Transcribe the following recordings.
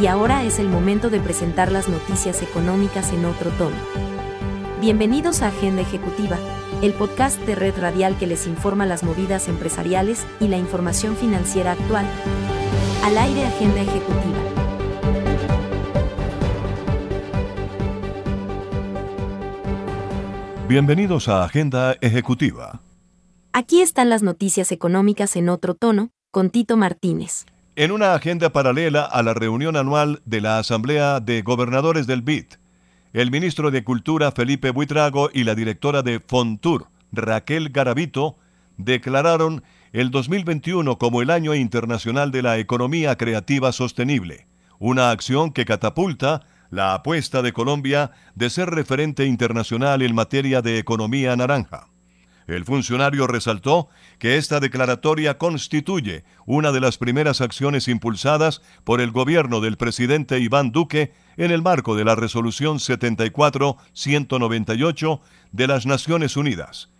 Y ahora es el momento de presentar las noticias económicas en otro tono. Bienvenidos a Agenda Ejecutiva, el podcast de Red Radial que les informa las movidas empresariales y la información financiera actual. Al aire Agenda Ejecutiva. Bienvenidos a Agenda Ejecutiva. Aquí están las noticias económicas en otro tono, con Tito Martínez. En una agenda paralela a la reunión anual de la Asamblea de Gobernadores del BID, el ministro de Cultura Felipe Buitrago y la directora de Fontur, Raquel Garavito, declararon el 2021 como el Año Internacional de la Economía Creativa Sostenible, una acción que catapulta la apuesta de Colombia de ser referente internacional en materia de economía naranja. El funcionario resaltó que esta declaratoria constituye una de las primeras acciones impulsadas por el gobierno del presidente Iván Duque en el marco de la Resolución 74-198 de las Naciones Unidas.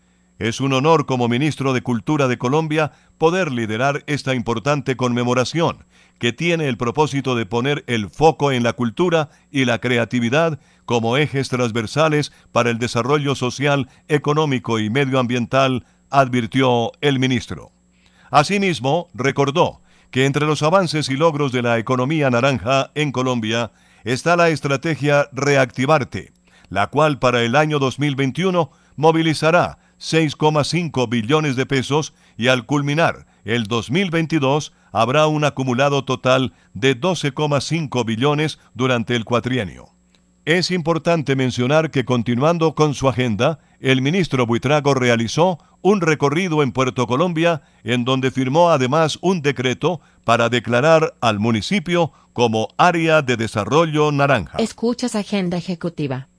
Es un honor como ministro de Cultura de Colombia poder liderar esta importante conmemoración, que tiene el propósito de poner el foco en la cultura y la creatividad como ejes transversales para el desarrollo social, económico y medioambiental, advirtió el ministro. Asimismo, recordó que entre los avances y logros de la economía naranja en Colombia está la estrategia Reactivarte, la cual para el año 2021 movilizará 6,5 billones de pesos y al culminar el 2022 habrá un acumulado total de 12,5 billones durante el cuatrienio. Es importante mencionar que continuando con su agenda, el ministro Buitrago realizó un recorrido en Puerto Colombia en donde firmó además un decreto para declarar al municipio como área de desarrollo naranja. Escuchas Agenda Ejecutiva.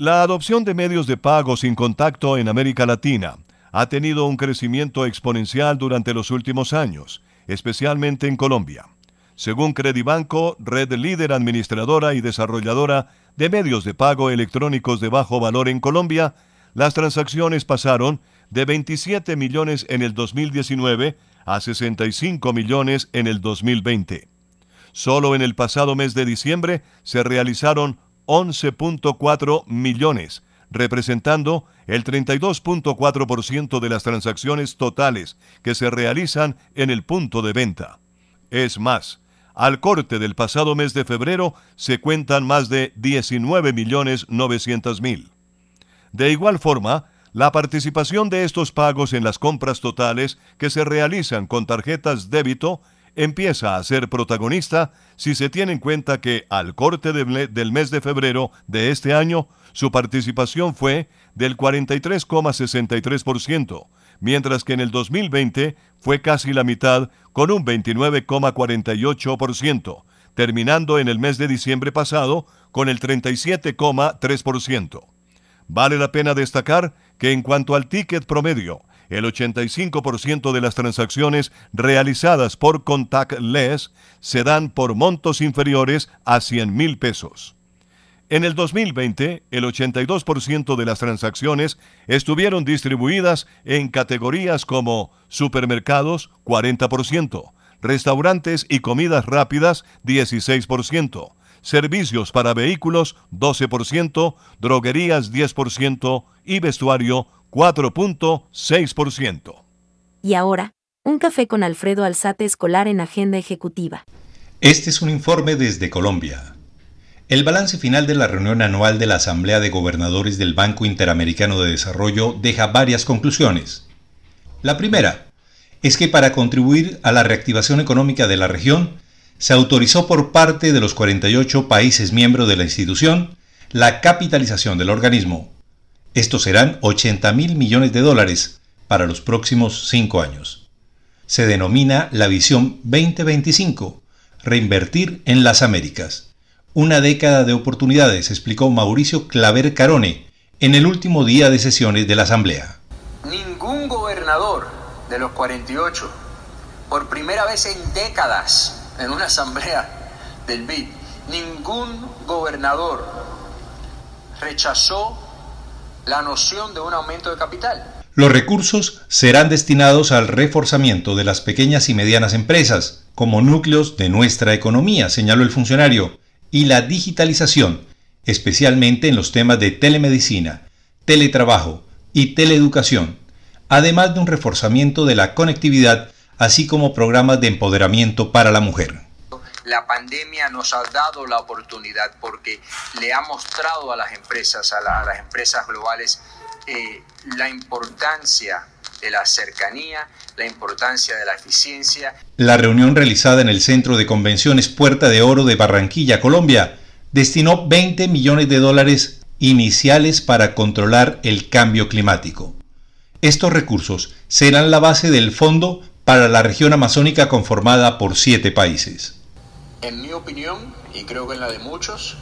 La adopción de medios de pago sin contacto en América Latina ha tenido un crecimiento exponencial durante los últimos años, especialmente en Colombia. Según Credibanco, red líder administradora y desarrolladora de medios de pago electrónicos de bajo valor en Colombia, las transacciones pasaron de 27 millones en el 2019 a 65 millones en el 2020. Solo en el pasado mes de diciembre se realizaron 11.4 millones, representando el 32.4% de las transacciones totales que se realizan en el punto de venta. Es más, al corte del pasado mes de febrero se cuentan más de 19 millones 900 mil. De igual forma, la participación de estos pagos en las compras totales que se realizan con tarjetas débito empieza a ser protagonista si se tiene en cuenta que al corte del mes de febrero de este año su participación fue del 43,63%, mientras que en el 2020 fue casi la mitad con un 29,48%, terminando en el mes de diciembre pasado con el 37,3%. Vale la pena destacar que en cuanto al ticket promedio, el 85% de las transacciones realizadas por contactless se dan por montos inferiores a 100 mil pesos. En el 2020, el 82% de las transacciones estuvieron distribuidas en categorías como supermercados, 40%, restaurantes y comidas rápidas, 16%, servicios para vehículos, 12%, droguerías, 10% y vestuario, 4.6%. Y ahora, un café con Alfredo Alzate Escolar en Agenda Ejecutiva. Este es un informe desde Colombia. El balance final de la reunión anual de la Asamblea de Gobernadores del Banco Interamericano de Desarrollo deja varias conclusiones. La primera es que para contribuir a la reactivación económica de la región, se autorizó por parte de los 48 países miembros de la institución la capitalización del organismo. Estos serán 80 mil millones de dólares para los próximos cinco años. Se denomina la Visión 2025, reinvertir en las Américas. Una década de oportunidades, explicó Mauricio Claver Carone en el último día de sesiones de la Asamblea. Ningún gobernador de los 48, por primera vez en décadas en una asamblea del BID, ningún gobernador rechazó la noción de un aumento de capital. Los recursos serán destinados al reforzamiento de las pequeñas y medianas empresas, como núcleos de nuestra economía, señaló el funcionario, y la digitalización, especialmente en los temas de telemedicina, teletrabajo y teleeducación, además de un reforzamiento de la conectividad, así como programas de empoderamiento para la mujer. La pandemia nos ha dado la oportunidad porque le ha mostrado a las empresas, a, las empresas globales, eh, la importancia de la cercanía, la importancia de la eficiencia. La reunión realizada en el Centro de Convenciones Puerta de Oro de Barranquilla, Colombia, destinó 20 millones de dólares iniciales para controlar el cambio climático. Estos recursos serán la base del fondo para la región amazónica conformada por siete países. En mi opinión, y creo que en la de muchos,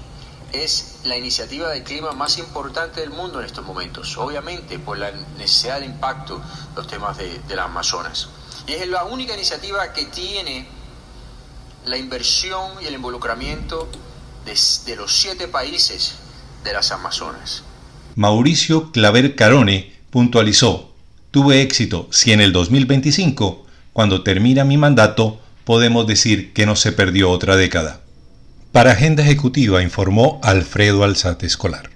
es la iniciativa de clima más importante del mundo en estos momentos, obviamente por la necesidad de impacto de los temas de, las Amazonas. Y es la única iniciativa que tiene la inversión y el involucramiento de, los siete países de las Amazonas. Mauricio Claver Carone puntualizó, tuve éxito si en el 2025, cuando termina mi mandato, podemos decir que no se perdió otra década. Para Agenda Ejecutiva informó Alfredo Alzate Escolar.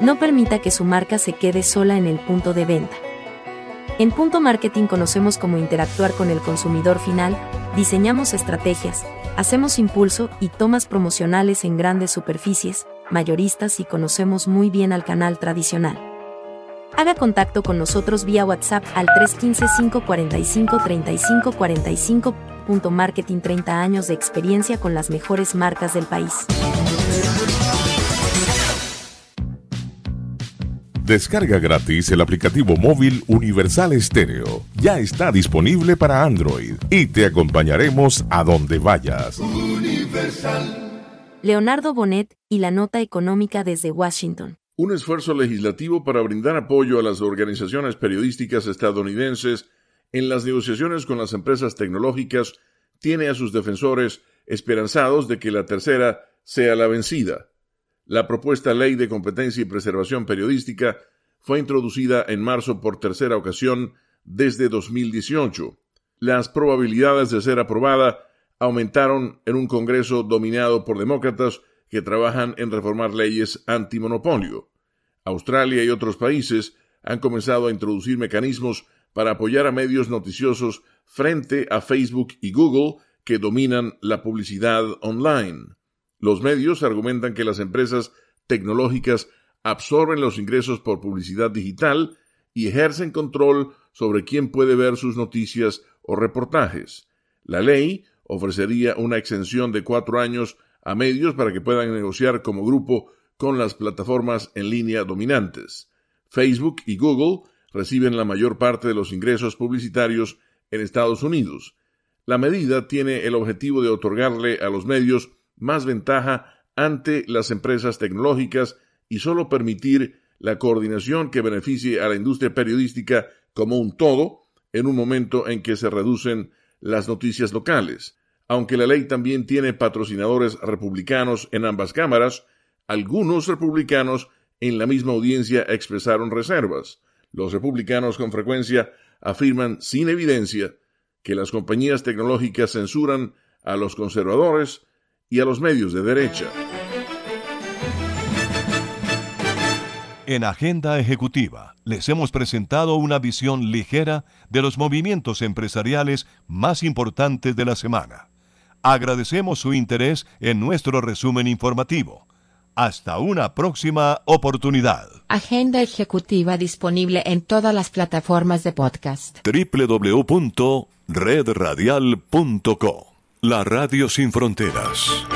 No permita que su marca se quede sola en el punto de venta. En Punto Marketing conocemos cómo interactuar con el consumidor final, diseñamos estrategias, hacemos impulso y tomas promocionales en grandes superficies, mayoristas y conocemos muy bien al canal tradicional. Haga contacto con nosotros vía WhatsApp al 315-545-3545. Marketing 30 años de experiencia con las mejores marcas del país. Descarga gratis el aplicativo móvil Universal Estéreo. Ya está disponible para Android y te acompañaremos a donde vayas. Leonardo Bonet y la nota económica desde Washington un esfuerzo legislativo para brindar apoyo a las organizaciones periodísticas estadounidenses en las negociaciones con las empresas tecnológicas tiene a sus defensores esperanzados de que la tercera sea la vencida. La propuesta Ley de Competencia y Preservación Periodística fue introducida en marzo por tercera ocasión desde 2018. Las probabilidades de ser aprobada aumentaron en un Congreso dominado por demócratas que trabajan en reformar leyes antimonopolio. Australia y otros países han comenzado a introducir mecanismos para apoyar a medios noticiosos frente a Facebook y Google que dominan la publicidad online. Los medios argumentan que las empresas tecnológicas absorben los ingresos por publicidad digital y ejercen control sobre quién puede ver sus noticias o reportajes. La ley ofrecería una exención de cuatro años a medios para que puedan negociar como grupo con las plataformas en línea dominantes. Facebook y Google reciben la mayor parte de los ingresos publicitarios en Estados Unidos. La medida tiene el objetivo de otorgarle a los medios más ventaja ante las empresas tecnológicas y solo permitir la coordinación que beneficie a la industria periodística como un todo en un momento en que se reducen las noticias locales. Aunque la ley también tiene patrocinadores republicanos en ambas cámaras, algunos republicanos en la misma audiencia expresaron reservas. Los republicanos con frecuencia afirman sin evidencia que las compañías tecnológicas censuran a los conservadores y a los medios de derecha. En Agenda Ejecutiva les hemos presentado una visión ligera de los movimientos empresariales más importantes de la semana. Agradecemos su interés en nuestro resumen informativo. Hasta una próxima oportunidad. Agenda ejecutiva disponible en todas las plataformas de podcast. www.redradial.co La Radio Sin Fronteras.